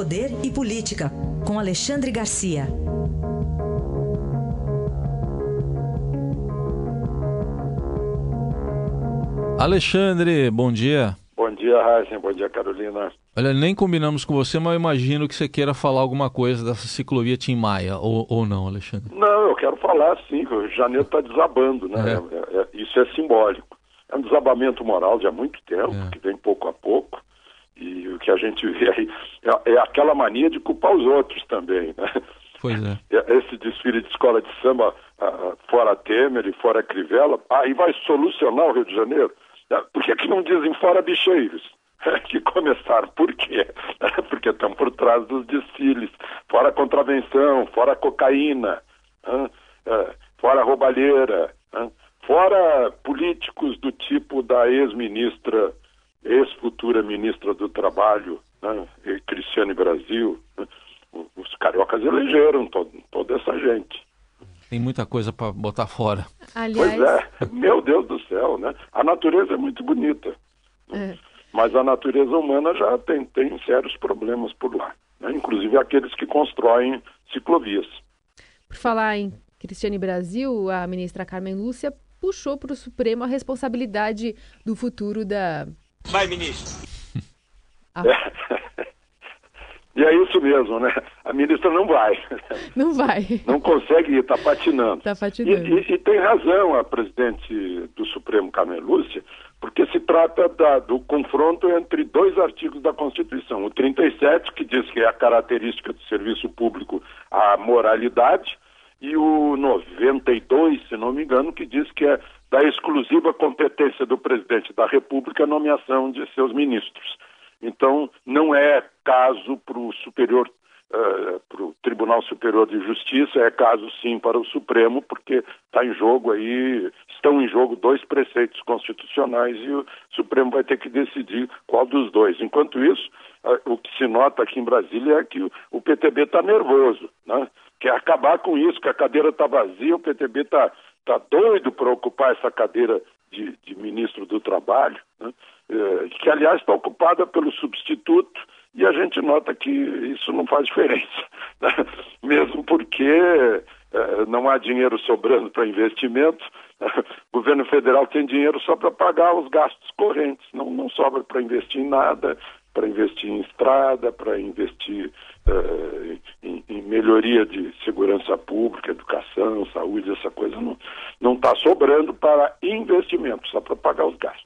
Poder e Política, com Alexandre Garcia. Alexandre, bom dia. Bom dia, Raíssa. Bom dia, Carolina. Olha, nem combinamos com você, mas eu imagino que você queira falar alguma coisa dessa ciclovia Tim Maia, ou, ou não, Alexandre? Não, eu quero falar sim, que o janeiro está desabando, né? É. É, é, isso é simbólico. É um desabamento moral de há muito tempo, é. que vem pouco a pouco, e o que a gente vê aí é, é aquela mania de culpar os outros também, né? Pois é. Esse desfile de escola de samba uh, fora Temer e fora Crivella, aí vai solucionar o Rio de Janeiro? Por que, que não dizem fora bicheiros? que começaram. Por quê? Porque estão por trás dos desfiles. Fora contravenção, fora cocaína, é, fora roubalheira, fora políticos do tipo da ex-ministra, ex-futura ministra do Trabalho, Cristiane Brasil. Os cariocas elegeram todo, toda essa gente. Tem muita coisa para botar fora. Aliás... Pois é, meu Deus do céu, né? A natureza é muito bonita. É. Mas a natureza humana já tem, tem sérios problemas por lá, né? inclusive aqueles que constroem ciclovias. Por falar em Cristiane Brasil, a ministra Carmen Lúcia puxou para o Supremo a responsabilidade do futuro da. Vai, ministro! Ah. É. E é isso mesmo, né? A ministra não vai. Não vai. Não consegue ir, está patinando. Está patinando. E, e, e, tem razão a presidente do Supremo, Carmen Lúcia, porque se trata da, do confronto entre dois artigos da Constituição. O 37, que diz que é a característica do serviço público a moralidade, e o 92, se não me engano, que diz que é da exclusiva competência do presidente da República a nomeação de seus ministros. Então, não é caso para o superior, uh, para o Tribunal Superior de Justiça, é caso sim para o Supremo, porque está em jogo aí, estão em jogo dois preceitos constitucionais e o Supremo vai ter que decidir qual dos dois. Enquanto isso, uh, o que se nota aqui em Brasília é que o, PTB está nervoso, né? quer acabar com isso, que a cadeira está vazia, o PTB está tá doido para ocupar essa cadeira de, de ministro do Trabalho. Né? Eh, que aliás está ocupada pelo substituto, e a gente nota que isso não faz diferença, né? mesmo porque eh, não há dinheiro sobrando para investimento, o governo federal tem dinheiro só para pagar os gastos correntes, não, não sobra para investir em nada, para investir em estrada, para investir uh, em, em, melhoria de segurança pública, educação, saúde, essa coisa não está sobrando para investimento, só para pagar os gastos.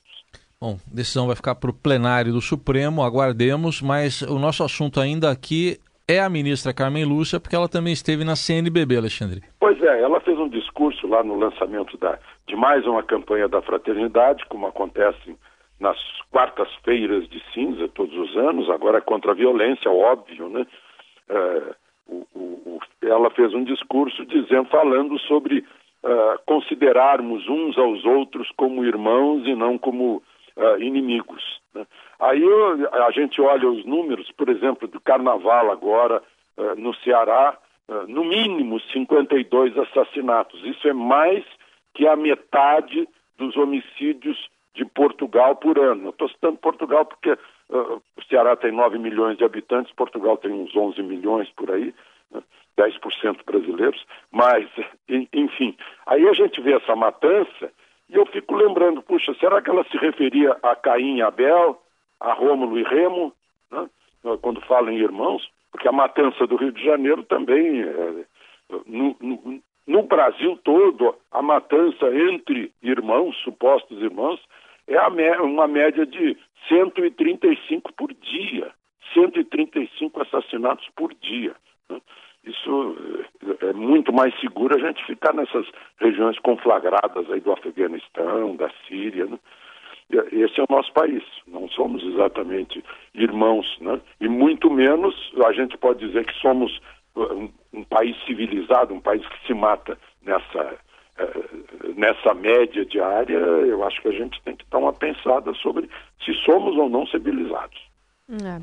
Bom, decisão vai ficar para o plenário do Supremo, aguardemos, mas o nosso assunto ainda aqui é a ministra Carmen Lúcia, porque ela também esteve na CNBB, Alexandre. Pois é, ela fez um discurso lá no lançamento da, de mais uma campanha da fraternidade, como acontece nas quartas-feiras de cinza todos os anos, agora é contra a violência, óbvio, né? É, o, o, ela fez um discurso dizendo, falando sobre uh, considerarmos uns aos outros como irmãos e não como uh, inimigos. Né? Aí a gente olha os números, por exemplo, do carnaval agora uh, no Ceará, uh, no mínimo 52 assassinatos. Isso é mais que a metade dos homicídios de Portugal por ano. Estou citando Portugal porque uh, o Ceará tem 9 milhões de habitantes, Portugal tem uns 11 milhões por aí, né? 10% brasileiros, mas, enfim. Aí a gente vê essa matança e eu fico lembrando, puxa, será que ela se referia a Caim e Abel, a Rômulo e Remo, né? quando fala em irmãos? Porque a matança do Rio de Janeiro também, é, no, no, no, Brasil todo, a matança entre irmãos, supostos irmãos, é uma média de 135 por dia. 135 assassinatos por dia. Né? isso é, é muito mais seguro a gente ficar nessas regiões conflagradas aí do Afeganistão, da Síria, né? Esse é o nosso país, não somos exatamente irmãos, né? E muito menos a gente pode dizer que somos uh, um, um país civilizado, um país que se mata nessa nessa média diária. Eu acho que a gente tem que dar uma pensada sobre se somos ou não civilizados. É.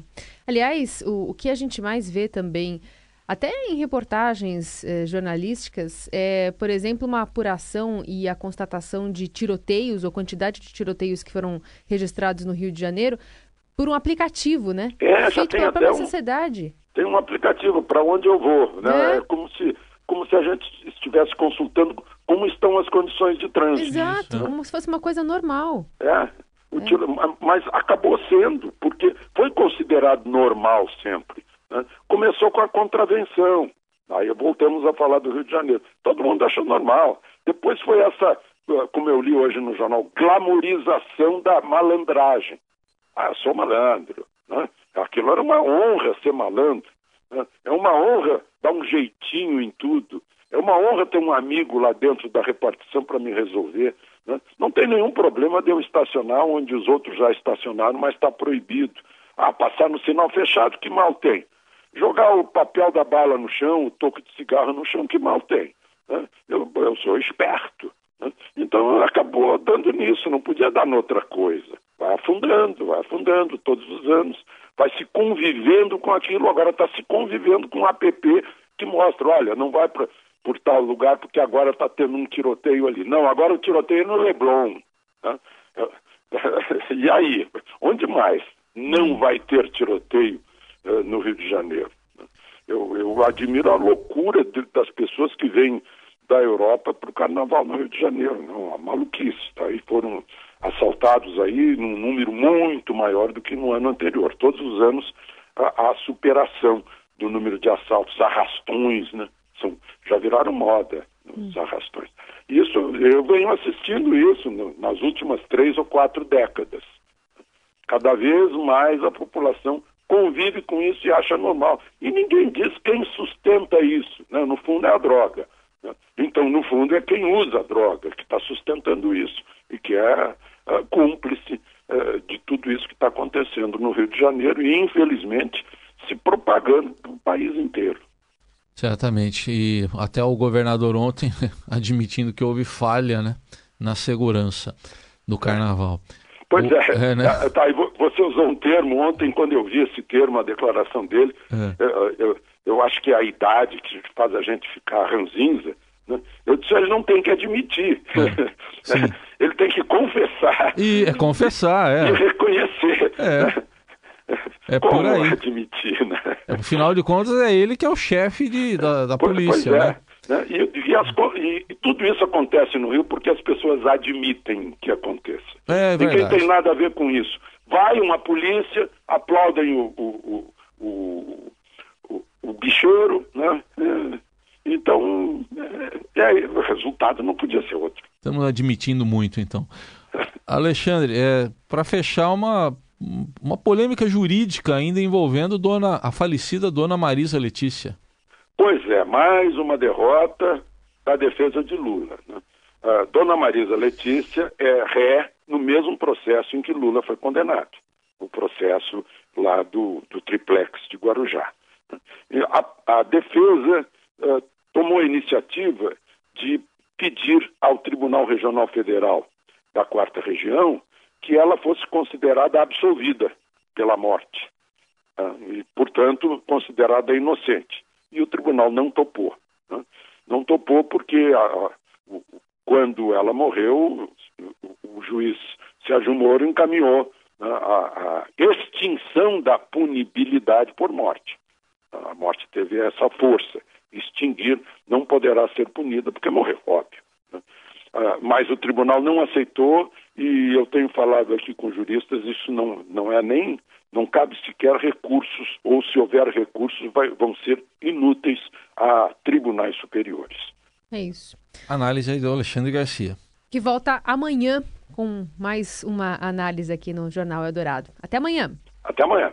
Aliás, o, o que a gente mais vê também até em reportagens eh, jornalísticas, é, por exemplo, uma apuração e a constatação de tiroteios ou quantidade de tiroteios que foram registrados no Rio de Janeiro por um aplicativo, né? É, Feito pela própria um... sociedade. tem um aplicativo para onde eu vou, né? É. É como se como se a gente estivesse consultando como estão as condições de trânsito. Exato, Isso, né? como se fosse uma coisa normal. É, o tiro- ma- mas acabou sendo, porque foi considerado normal sempre. né? Começou com a contravenção. Aí voltamos a falar do Rio de Janeiro. Todo mundo achou normal. Depois foi essa, eh, como eu li hoje no jornal, glamorização da malandragem. Ah, eu sou malandro. Né? Aquilo era uma honra ser malandro. né? É uma honra dar um jeitinho em tudo. É uma honra ter um amigo lá dentro da repartição para me resolver. né? Não tem nenhum problema de eu estacionar onde os outros já estacionaram, mas está proibido. Ah, passar no sinal fechado, que mal tem. Jogar o papel da bala no chão, o toco de cigarro no chão, que mal tem. né? Eu, eu sou esperto. né? Então acabou dando nisso, não podia dar noutra coisa. Vai afundando, vai afundando todos os anos, vai se convivendo com aquilo, agora está se convivendo com um app que mostra, olha, não vai pra, por tal lugar porque agora está tendo um tiroteio ali. Não, agora o tiroteio é no Leblon. né? E aí, onde mais não vai ter tiroteio eh, no Rio de Janeiro? Eu, eu admiro a loucura de- das pessoas que vêm da Europa para o carnaval no Rio de Janeiro. Não, a maluquice. Tá? E foram assaltados aí num número muito maior do que no ano anterior. Todos os anos a, a superação do número de assaltos, arrastões, né? São, já viraram moda os arrastões. Isso, eu venho assistindo isso no- nas últimas três ou quatro décadas. Cada vez mais a população convive com isso e acha normal. E ninguém diz quem sustenta isso. Né? No fundo é a droga. né? Então, no fundo, é quem usa a droga que está sustentando isso e que é ah, cúmplice eh, de tudo isso que está acontecendo no Rio de Janeiro e, infelizmente, se propagando para o país inteiro. Certamente. E até o governador ontem admitindo que houve falha né, na segurança do carnaval. Pois O- é, é, né? Ah, tá, e vo- você usou um termo ontem, quando eu vi esse termo, a declaração dele, É. eu, eu- eu acho que é a idade que faz a gente ficar ranzinza, né? eu disse, ele não tem que admitir, É, ele tem que confessar E é confessar, e é. reconhecer. É. É Como por aí. admitir, né? Afinal de contas, é ele que é o chefe de- da, da Pois- polícia, pois né? é, né? E, e as e- e tudo isso acontece no Rio porque as pessoas admitem que aconteça. É Ninguém tem nada a ver com isso. Vai uma polícia, aplaudem o, o, o, o, o, o bicheiro, né? É, então, é, é, o resultado não podia ser outro. Estamos admitindo muito, então. Alexandre, é, para fechar uma, uma polêmica jurídica ainda envolvendo dona, a falecida dona Marisa Letícia. Pois é, mais uma derrota da defesa de Lula. Né? A Dona Marisa Letícia é ré no mesmo processo em que Lula foi condenado, o processo lá do, do triplex de Guarujá. E A, a defesa eh, tomou a iniciativa de pedir ao Tribunal Regional Federal da Quarta Região que ela fosse considerada absolvida pela morte ah, e, portanto, considerada inocente. E o tribunal não topou. né? Não topou porque, a- a- quando ela morreu, o, o juiz Sérgio Moro encaminhou né, a, a extinção da punibilidade por morte. A morte teve essa força. Extinguir não poderá ser punida porque morreu, óbvio. né? Ah, mas o tribunal não aceitou e eu tenho falado aqui com juristas, isso não, não é nem, não cabe sequer recursos, ou se houver recursos, vai- vão ser inúteis a tribunais superiores. É isso. Análise aí do Alexandre Garcia. Que volta amanhã com mais uma análise aqui no Jornal Eldorado. Até amanhã. Até amanhã.